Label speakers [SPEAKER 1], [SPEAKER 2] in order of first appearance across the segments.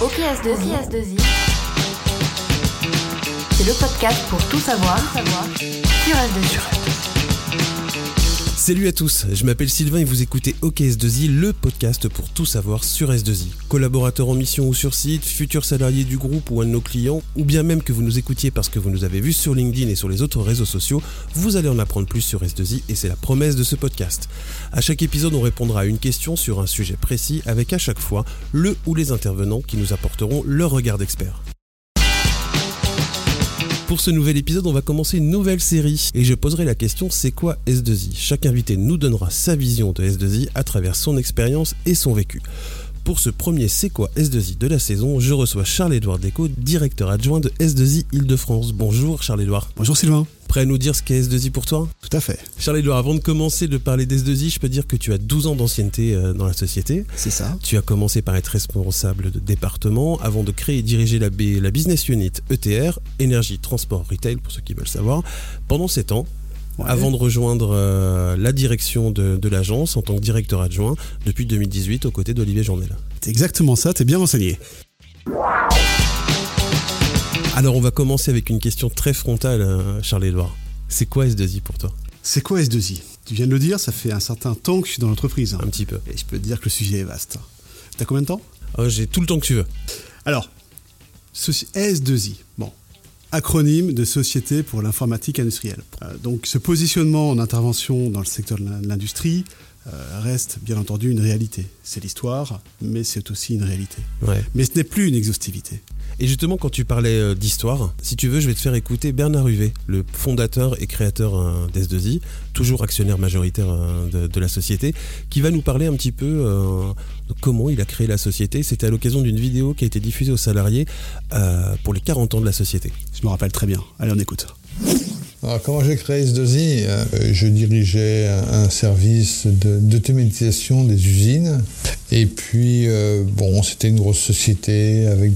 [SPEAKER 1] OKS2I. C'est le podcast pour tout savoir, sur S2I.
[SPEAKER 2] Salut à tous, je m'appelle Sylvain et vous écoutez OKS2I, le podcast pour tout savoir sur S2I. Collaborateur en mission ou sur site, futur salarié du groupe ou un de nos clients, ou bien même que vous nous écoutiez parce que vous nous avez vus sur LinkedIn et sur les autres réseaux sociaux, vous allez en apprendre plus sur S2I et c'est la promesse de ce podcast. À chaque épisode, on répondra à une question sur un sujet précis avec à chaque fois le ou les intervenants qui nous apporteront leur regard d'expert. Pour ce nouvel épisode, on va commencer une nouvelle série et je poserai la question c'est quoi S2I Chaque invité nous donnera sa vision de S2I à travers son expérience et son vécu. Pour ce premier C'est quoi S2I de la saison, je reçois Charles-Édouard Déco, directeur adjoint de S2I Île-de-France. Bonjour Charles-Édouard.
[SPEAKER 3] Bonjour Sylvain.
[SPEAKER 2] Prêt à nous dire ce qu'est S2I pour toi?
[SPEAKER 3] Tout à fait.
[SPEAKER 2] Charles-Édouard, avant de commencer de parler d'S2I, je peux dire que tu as 12 ans d'ancienneté euh, dans la société.
[SPEAKER 3] C'est ça.
[SPEAKER 2] Tu as commencé par être responsable de département avant de créer et diriger la, B- la business unit ETR, énergie, transport, retail, pour ceux qui veulent savoir, pendant 7 ans.
[SPEAKER 3] Ouais.
[SPEAKER 2] Avant de rejoindre euh, la direction de, de l'agence en tant que directeur adjoint depuis 2018 aux côtés d'Olivier Journel.
[SPEAKER 3] C'est exactement ça, t'es bien renseigné.
[SPEAKER 2] Alors on va commencer avec une question très frontale, euh, Charles-Édouard. C'est quoi S2I pour toi?
[SPEAKER 3] C'est quoi S2I Tu viens de le dire, ça fait un certain temps que je suis dans l'entreprise.
[SPEAKER 2] Un petit peu.
[SPEAKER 3] Et je peux te dire que le sujet est vaste. T'as combien de temps?
[SPEAKER 2] Oh, J'ai tout le temps que tu veux.
[SPEAKER 3] Alors, soci- S2I. Bon. Acronyme de Société pour l'informatique industrielle. Euh, donc ce positionnement en intervention dans le secteur de l'in- de l'industrie reste bien entendu une réalité. C'est l'histoire, mais c'est aussi une réalité.
[SPEAKER 2] Ouais.
[SPEAKER 3] Mais ce n'est plus une exhaustivité.
[SPEAKER 2] Et justement, quand tu parlais euh, d'histoire, si tu veux, je vais te faire écouter Bernard Huvet, le fondateur et créateur euh, d'S2I, toujours actionnaire majoritaire euh, de, de la société, qui va nous parler un petit peu euh, de comment il a créé la société. C'était à l'occasion d'une vidéo qui a été diffusée aux salariés euh, pour les 40 ans de la société.
[SPEAKER 3] Je me rappelle très bien. Allez, on écoute.
[SPEAKER 4] Alors, comment j'ai créé S2I euh, Je dirigeais un service de- d'automatisation des usines. Et puis, euh, bon, c'était une grosse société avec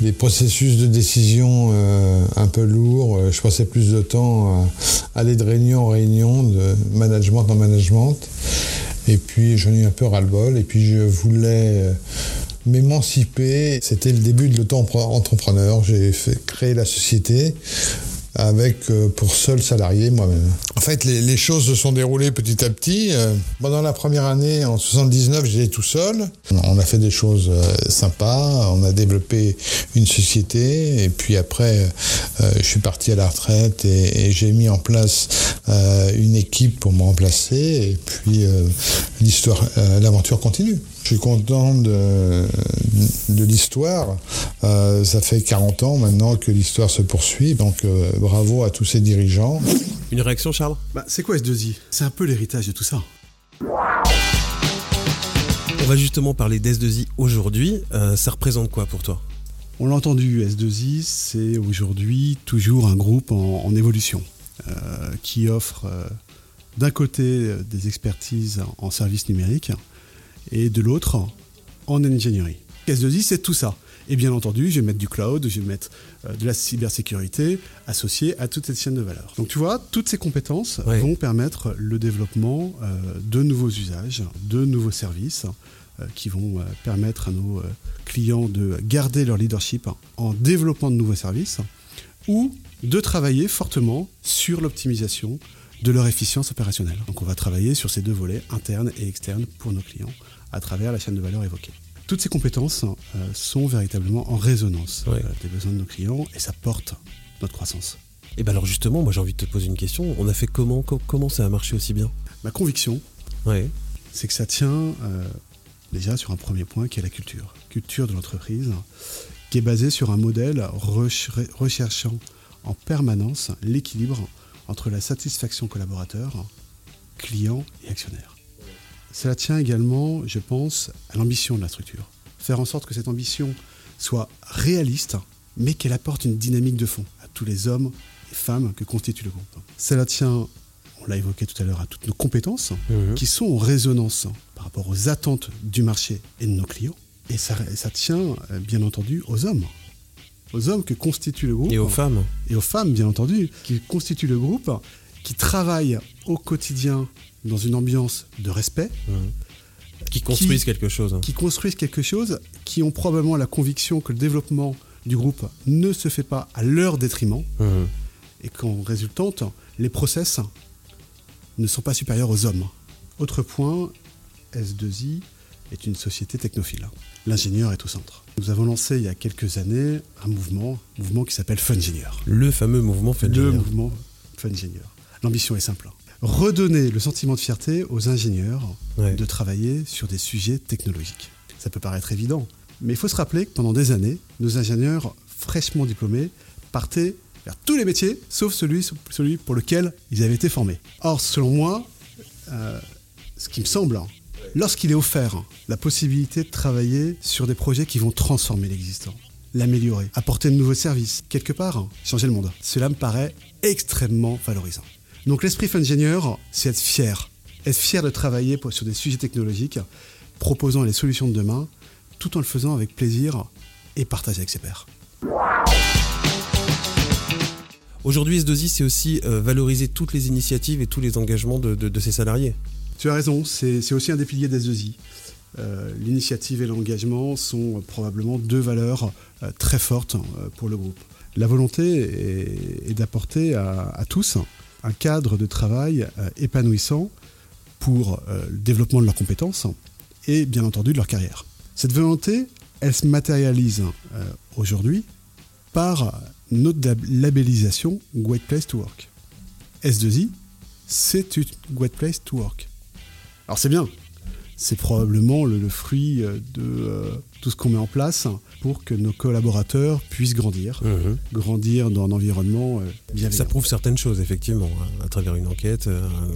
[SPEAKER 4] des, processus de décision euh, un peu lourds. Euh, Je passais plus de temps à aller de réunion en réunion, de management en management. Et puis, j'en ai eu un peu ras-le-bol. Et puis, je voulais m'émanciper. C'était le début de l'auto-entrepreneur. J'ai créé la société avec euh, pour seul salarié moi-même. En fait, les, choses se sont déroulées petit à petit. Euh, pendant la première année, en 79, j'étais tout seul. On a fait des choses euh, sympas. On a développé une société. Et puis après, euh, je suis parti à la retraite et, j'ai mis en place une équipe pour me remplacer. Et puis l'histoire, l'aventure continue. Je suis content de, l'histoire. Ça fait 40 ans maintenant que l'histoire se poursuit. Donc bravo à tous ces dirigeants.
[SPEAKER 2] Une réaction, Charles?
[SPEAKER 3] Bah, c'est quoi S2I C'est un peu l'héritage de tout ça.
[SPEAKER 2] On va justement parler d'S2I aujourd'hui. Euh, ça représente quoi pour toi?
[SPEAKER 3] On l'a entendu, S2I, c'est aujourd'hui toujours un groupe en, en évolution euh, qui offre euh, d'un côté des expertises en services numériques et de l'autre en ingénierie. S2I, c'est tout ça. Et bien entendu, je vais mettre du cloud, je vais mettre euh, de la cybersécurité associée à toute cette chaîne de valeur. Donc tu vois, toutes ces compétences vont permettre le développement euh, de nouveaux usages, de nouveaux services euh, qui vont permettre à nos clients de garder leur leadership en développant de nouveaux services ou de travailler fortement sur l'optimisation de leur efficience opérationnelle. Donc on va travailler sur ces deux volets, internes et externes, pour nos clients à travers la chaîne de valeur évoquée. Toutes ces compétences euh, sont véritablement en résonance
[SPEAKER 2] Ouais.
[SPEAKER 3] euh, des besoins de nos clients et ça porte notre croissance.
[SPEAKER 2] Et ben alors justement, moi j'ai envie de te poser une question. On a fait comment Co- Comment ça a marché aussi bien?
[SPEAKER 3] Ma conviction,
[SPEAKER 2] Ouais.
[SPEAKER 3] c'est que ça tient euh, déjà sur un premier point qui est la culture. Culture de l'entreprise, qui est basée sur un modèle recher- recherchant en permanence l'équilibre entre la satisfaction collaborateur, client et actionnaire. Cela tient également, je pense, à l'ambition de la structure. Faire en sorte que cette ambition soit réaliste, mais qu'elle apporte une dynamique de fond à tous les hommes et femmes que constitue le groupe. Cela tient, on l'a évoqué tout à l'heure, à toutes nos compétences, qui sont en résonance par rapport aux attentes du marché et de nos clients. Et ça, et ça tient, euh, bien entendu, aux hommes. Aux hommes que constitue le groupe.
[SPEAKER 2] Et aux femmes
[SPEAKER 3] Et aux femmes, bien entendu, qui constituent le groupe, qui travaillent au quotidien dans une ambiance de respect.
[SPEAKER 2] Qui construisent quelque chose. hein.
[SPEAKER 3] qui construisent quelque chose, qui ont probablement la conviction que le développement du groupe ne se fait pas à leur détriment, et qu'en résultante, les process ne sont pas supérieurs aux hommes. Autre point, S2I est une société technophile. L'ingénieur est au centre. Nous avons lancé il y a quelques années un mouvement, mouvement qui s'appelle Fungenieur.
[SPEAKER 2] Le fameux mouvement fait
[SPEAKER 3] Le mouvement Fungenieur. L'ambition est simple. Redonner le sentiment de fierté aux ingénieurs
[SPEAKER 2] Ouais.
[SPEAKER 3] de travailler sur des sujets technologiques. Ça peut paraître évident, mais il faut se rappeler que pendant des années, nos ingénieurs fraîchement diplômés partaient vers tous les métiers, sauf celui, celui pour lequel ils avaient été formés. Or, selon moi, euh, ce qui me semble, lorsqu'il est offert la possibilité de travailler sur des projets qui vont transformer l'existant, l'améliorer, apporter de nouveaux services, quelque part, changer le monde, cela me paraît extrêmement valorisant. Donc l'esprit ingénieur, c'est être fier. Être fier de travailler pour- sur des sujets technologiques, proposant les solutions de demain, tout en le faisant avec plaisir et partager avec ses pairs.
[SPEAKER 2] Aujourd'hui, S2I, c'est aussi euh, valoriser toutes les initiatives et tous les engagements de, de- de ses salariés.
[SPEAKER 3] Tu as raison, c'est aussi un des piliers d'S2I. Euh, L'initiative et l'engagement sont euh, probablement deux valeurs très fortes pour le groupe. La volonté est, est d'apporter à, à tous un cadre de travail euh, épanouissant pour euh, le développement de leurs compétences et bien entendu de leur carrière. Cette volonté, elle se matérialise euh, aujourd'hui par notre lab- labellisation Great Place to Work. S2I, c'est une Great Place to Work. Alors c'est bien, c'est probablement le, le fruit euh, de euh, tout ce qu'on met en place pour que nos collaborateurs puissent grandir,
[SPEAKER 2] Mhm.
[SPEAKER 3] grandir dans un environnement euh, bienveillant.
[SPEAKER 2] Ça prouve certaines choses, effectivement, hein, à travers une enquête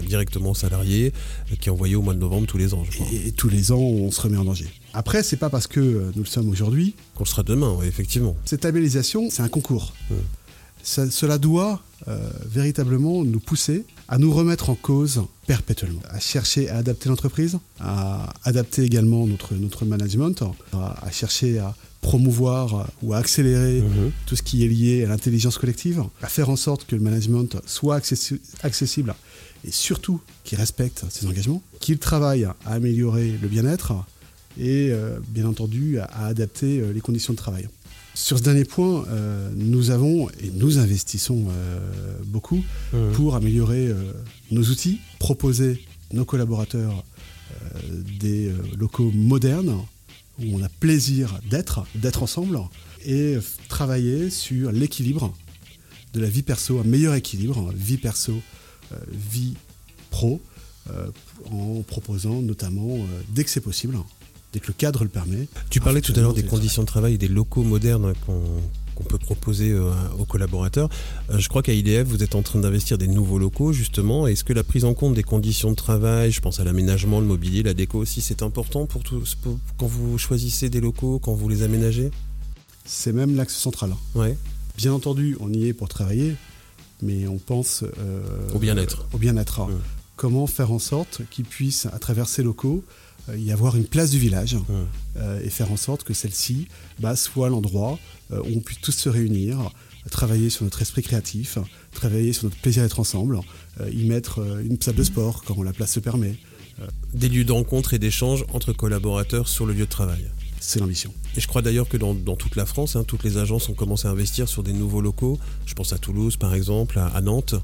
[SPEAKER 2] directement aux salariés qui est envoyée au mois de novembre tous les ans, je crois.
[SPEAKER 3] Et, et tous les ans, on se remet en danger. Après, c'est pas parce que nous le sommes aujourd'hui.
[SPEAKER 2] Qu'on le sera demain, effectivement.
[SPEAKER 3] Cette labellisation, c'est un concours. Ça- cela doit euh, véritablement nous pousser à nous remettre en cause perpétuellement, à chercher à adapter l'entreprise, à adapter également notre, notre management, à, à chercher à promouvoir ou à accélérer
[SPEAKER 2] Mhm.
[SPEAKER 3] tout ce qui est lié à l'intelligence collective, à faire en sorte que le management soit accessi- accessible et surtout qu'il respecte ses engagements, qu'il travaille à améliorer le bien-être et euh, bien entendu à, à adapter euh, les conditions de travail. Sur ce dernier point, euh, nous avons et nous investissons euh, beaucoup
[SPEAKER 2] Mhm.
[SPEAKER 3] pour améliorer euh, nos outils, proposer nos collaborateurs euh, des euh, locaux modernes où on a plaisir d'être, d'être ensemble et euh, travailler sur l'équilibre de la vie perso, un meilleur équilibre, vie perso, euh, vie pro, euh, en proposant notamment, euh, dès que c'est possible, dès que le cadre le permet.
[SPEAKER 2] Tu parlais tout à l'heure des conditions de travail et des locaux modernes qu'on qu'on peut proposer euh, aux collaborateurs. Euh, je crois qu'à IDF, vous êtes en train d'investir des nouveaux locaux, justement. Est-ce que la prise en compte des conditions de travail, je pense à l'aménagement, le mobilier, la déco aussi, c'est important pour tout, pour- quand vous choisissez des locaux, quand vous les aménagez?
[SPEAKER 3] C'est même l'axe central.
[SPEAKER 2] Ouais.
[SPEAKER 3] Bien entendu, on y est pour travailler, mais on pense euh,
[SPEAKER 2] Au bien-être.
[SPEAKER 3] Au bien-être.
[SPEAKER 2] Mm.
[SPEAKER 3] Comment faire en sorte qu'ils puissent, à travers ces locaux, y avoir une place du village
[SPEAKER 2] Mm.
[SPEAKER 3] euh, et faire en sorte que celle-ci bah, soit l'endroit euh, où on puisse tous se réunir, travailler sur notre esprit créatif, travailler sur notre plaisir d'être ensemble, euh, y mettre une salle de sport quand la place se permet.
[SPEAKER 2] Des lieux de rencontre et d'échange entre collaborateurs sur le lieu de travail.
[SPEAKER 3] C'est l'ambition.
[SPEAKER 2] Et je crois d'ailleurs que dans, dans toute la France, hein, toutes les agences ont commencé à investir sur des nouveaux locaux. Je pense à Toulouse, par exemple, à, à Nantes.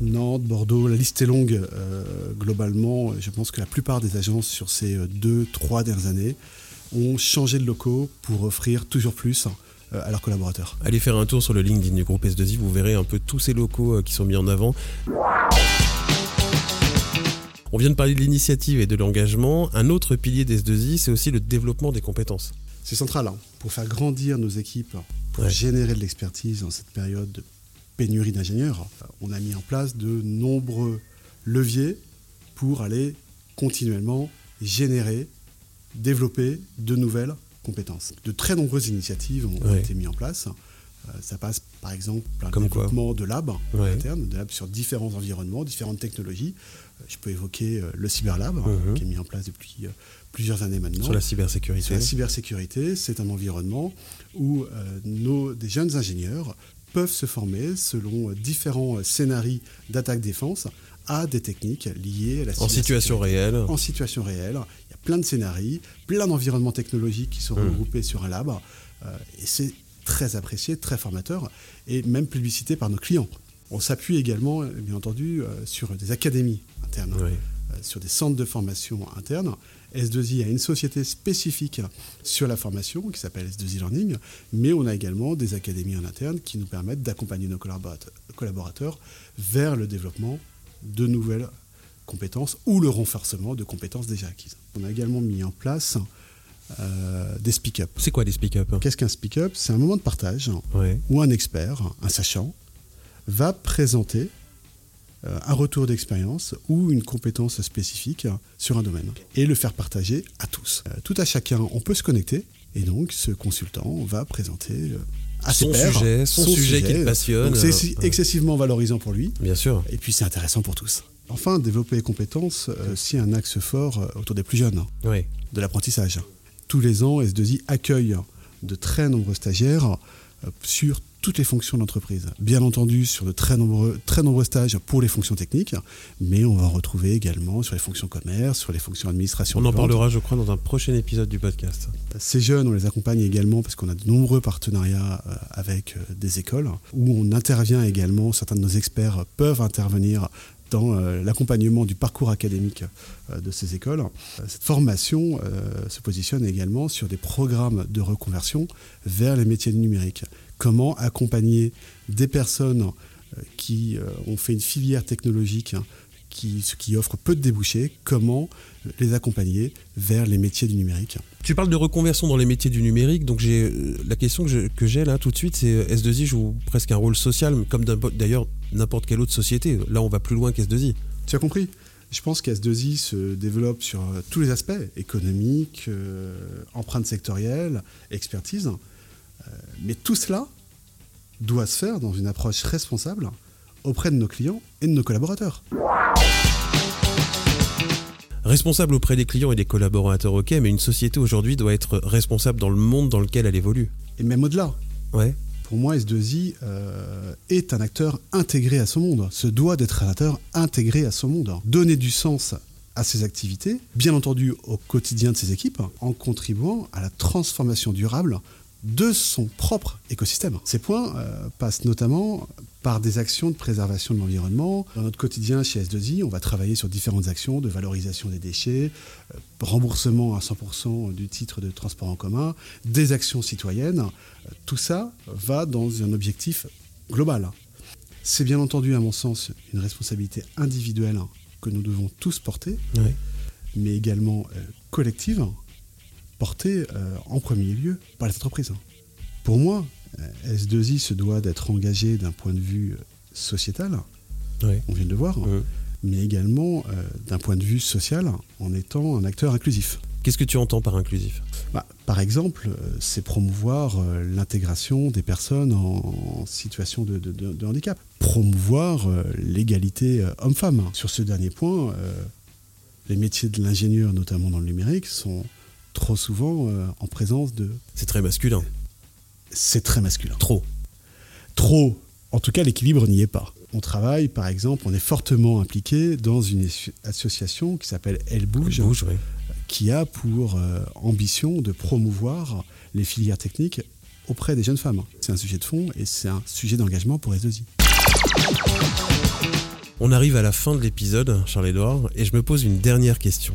[SPEAKER 3] Nantes, Bordeaux, la liste est longue. euh, globalement, je pense que la plupart des agences sur ces euh, deux, trois dernières années ont changé de locaux pour offrir toujours plus euh, à leurs collaborateurs.
[SPEAKER 2] Allez faire un tour sur le LinkedIn du groupe S2I, vous verrez un peu tous ces locaux qui sont mis en avant. On vient de parler de l'initiative et de l'engagement. Un autre pilier des S2I, c'est aussi le développement des compétences.
[SPEAKER 3] C'est central hein, pour faire grandir nos équipes, pour
[SPEAKER 2] Ouais.
[SPEAKER 3] générer de l'expertise dans cette période de pénurie d'ingénieurs. On a mis en place de nombreux leviers pour aller continuellement générer, développer de nouvelles compétences. De très nombreuses initiatives ont
[SPEAKER 2] Ouais.
[SPEAKER 3] été mises en place. Euh, Ça passe par exemple par le
[SPEAKER 2] quoi
[SPEAKER 3] développement de labs
[SPEAKER 2] Ouais.
[SPEAKER 3] internes, de labs sur différents environnements, différentes technologies. Euh, Je peux évoquer euh, le Cyberlab,
[SPEAKER 2] Mhm.
[SPEAKER 3] qui est mis en place depuis plusieurs années maintenant.
[SPEAKER 2] Sur la cybersécurité.
[SPEAKER 3] Sur la cybersécurité, c'est un environnement où euh, nos, des jeunes ingénieurs peuvent se former selon différents scénarios d'attaque-défense à des techniques liées à la
[SPEAKER 2] En situation réelle.
[SPEAKER 3] En situation réelle. Il y a plein de scénarios, plein d'environnements technologiques qui sont
[SPEAKER 2] Mmh.
[SPEAKER 3] regroupés sur un lab. euh, et c'est très apprécié, très formateur, et même publicité par nos clients. On s'appuie également, euh, bien entendu, euh, sur des académies internes,
[SPEAKER 2] Oui.
[SPEAKER 3] euh, sur des centres de formation internes. S2I a une société spécifique sur la formation qui s'appelle S2I Learning, mais on a également des académies en interne qui nous permettent d'accompagner nos collaborateurs, vers le développement de nouvelles compétences ou le renforcement de compétences déjà acquises. On a également mis en place euh, des speak-up.
[SPEAKER 2] C'est quoi des speak-up?
[SPEAKER 3] Qu'est-ce qu'un speak-up? C'est un moment de partage
[SPEAKER 2] Ouais.
[SPEAKER 3] où un expert, un sachant, va présenter un retour d'expérience ou une compétence spécifique sur un domaine et le faire partager à tous. Euh, tout à chacun, on peut se connecter et donc ce consultant va présenter euh, à
[SPEAKER 2] Son
[SPEAKER 3] ses pairs
[SPEAKER 2] sujet, son sujet qui le passionne.
[SPEAKER 3] Donc c'est
[SPEAKER 2] Euh,
[SPEAKER 3] excessivement valorisant pour lui
[SPEAKER 2] Bien sûr.
[SPEAKER 3] et puis c'est intéressant pour tous. Enfin, développer les compétences, euh, c'est un axe fort euh, autour des plus jeunes
[SPEAKER 2] Oui.
[SPEAKER 3] de l'apprentissage. Tous les ans, S2I accueille de très nombreux stagiaires euh, sur toutes les fonctions d'entreprise. Bien entendu, sur de très nombreux, très nombreux stages pour les fonctions techniques, mais on va en retrouver également sur les fonctions commerce, sur les fonctions administration.
[SPEAKER 2] On
[SPEAKER 3] de
[SPEAKER 2] en parlera, je crois, dans un prochain épisode du podcast.
[SPEAKER 3] Ces jeunes, on les accompagne également parce qu'on a de nombreux partenariats euh, avec euh, des écoles où on intervient également, certains de nos experts peuvent intervenir dans euh, l'accompagnement du parcours académique de ces écoles. Cette formation se positionne également sur des programmes de reconversion vers les métiers du numérique. Comment accompagner des personnes euh, qui euh, ont fait une filière technologique hein, qui, ce qui offre peu de débouchés, comment les accompagner vers les métiers du numérique.
[SPEAKER 2] Tu parles de reconversion dans les métiers du numérique, donc j'ai euh, la question que j'ai là tout de suite, c'est euh, S2I joue presque un rôle social, comme d'ailleurs n'importe quelle autre société. Là, on va plus loin qu'S2I.
[SPEAKER 3] Tu as compris? Je pense qu'S2I se développe sur euh, tous les aspects, économique, euh, empreinte sectorielle, expertise. Euh, mais tout cela doit se faire dans une approche responsable auprès de nos clients et de nos collaborateurs.
[SPEAKER 2] Responsable auprès des clients et des collaborateurs, ok, mais une société aujourd'hui doit être responsable dans le monde dans lequel elle évolue.
[SPEAKER 3] Et même au-delà.
[SPEAKER 2] Ouais.
[SPEAKER 3] Pour moi, S2I euh, est un acteur intégré à son monde, se doit d'être un acteur intégré à son monde. Donner du sens à ses activités, bien entendu au quotidien de ses équipes, en contribuant à la transformation durable de son propre écosystème. Ces points euh, passent notamment par des actions de préservation de l'environnement. Dans notre quotidien chez S2I, on va travailler sur différentes actions de valorisation des déchets, euh, remboursement à 100% du titre de transport en commun, des actions citoyennes. Euh, Tout ça va dans un objectif global. C'est bien entendu, à mon sens, une responsabilité individuelle que nous devons tous porter, mais également collective, portée euh, en premier lieu par les entreprises. Pour moi, euh, S2I se doit d'être engagé d'un point de vue euh, sociétal, on vient de le voir, mais également euh, d'un point de vue social en étant un acteur inclusif.
[SPEAKER 2] Qu'est-ce que tu entends par inclusif?
[SPEAKER 3] Bah, par exemple, c'est promouvoir euh, l'intégration des personnes en, en situation de, de- de- de handicap. Promouvoir euh, l'égalité homme-femme. Sur ce dernier point, les métiers de l'ingénieur, notamment dans le numérique, sont trop souvent euh, en présence de...
[SPEAKER 2] C'est très masculin.
[SPEAKER 3] C'est très masculin.
[SPEAKER 2] Trop.
[SPEAKER 3] Trop. En tout cas, l'équilibre n'y est pas. On travaille, par exemple, on est fortement impliqué dans une asso- association qui s'appelle Elle Bouge, qui a pour euh, ambition de promouvoir les filières techniques auprès des jeunes femmes. C'est un sujet de fond et c'est un sujet d'engagement pour S2I.
[SPEAKER 2] On arrive à la fin de l'épisode, Charles-Édouard, et je me pose une dernière question.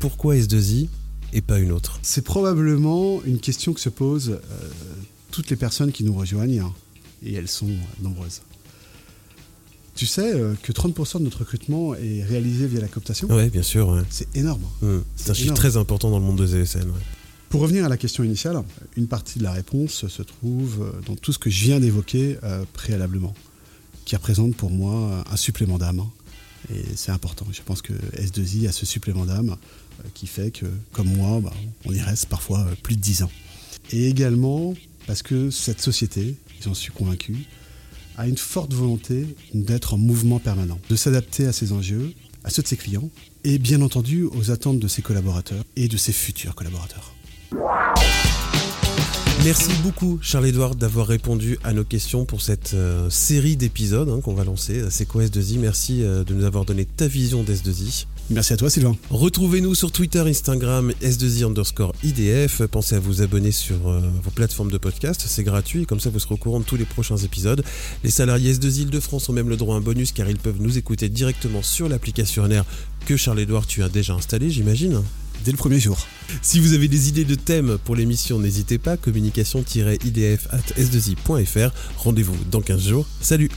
[SPEAKER 2] Pourquoi S2I et pas une autre
[SPEAKER 3] C'est probablement une question que se posent euh, toutes les personnes qui nous rejoignent, et elles sont nombreuses. Tu sais euh, que 30% de notre recrutement est réalisé via la cooptation
[SPEAKER 2] Ouais, bien sûr. ouais.
[SPEAKER 3] C'est énorme.
[SPEAKER 2] Hmm. C'est un chiffre
[SPEAKER 3] énorme.
[SPEAKER 2] très important dans le monde des ESN. ouais.
[SPEAKER 3] Pour revenir à la question initiale, une partie de la réponse se trouve euh, dans tout ce que je viens d'évoquer euh, préalablement, qui représente pour moi un supplément d'âme. Et c'est important. Je pense que S2I a ce supplément d'âme qui fait que, comme moi, bah, on y reste parfois euh, plus de 10 ans. Et également parce que cette société, j'en suis convaincu, a une forte volonté d'être en mouvement permanent, de s'adapter à ses enjeux, à ceux de ses clients, et bien entendu aux attentes de ses collaborateurs et de ses futurs collaborateurs.
[SPEAKER 2] Merci beaucoup Charles-Edouard d'avoir répondu à nos questions pour cette euh, série d'épisodes hein, qu'on va lancer. C'est quoi S2I Merci euh, de nous avoir donné ta vision d'S2I.
[SPEAKER 3] Merci à toi Sylvain.
[SPEAKER 2] Retrouvez-nous sur Twitter, Instagram, S2I underscore IDF. Pensez à vous abonner sur euh, vos plateformes de podcast, c'est gratuit, comme ça vous serez au courant de tous les prochains épisodes. Les salariés S2I de France ont même le droit à un bonus car ils peuvent nous écouter directement sur l'application NR que Charles-Edouard tu as déjà installé, j'imagine
[SPEAKER 3] Dès le premier jour.
[SPEAKER 2] Si vous avez des idées de thèmes pour l'émission, n'hésitez pas, communication-idf at s2i.fr. Rendez-vous dans 15 jours. Salut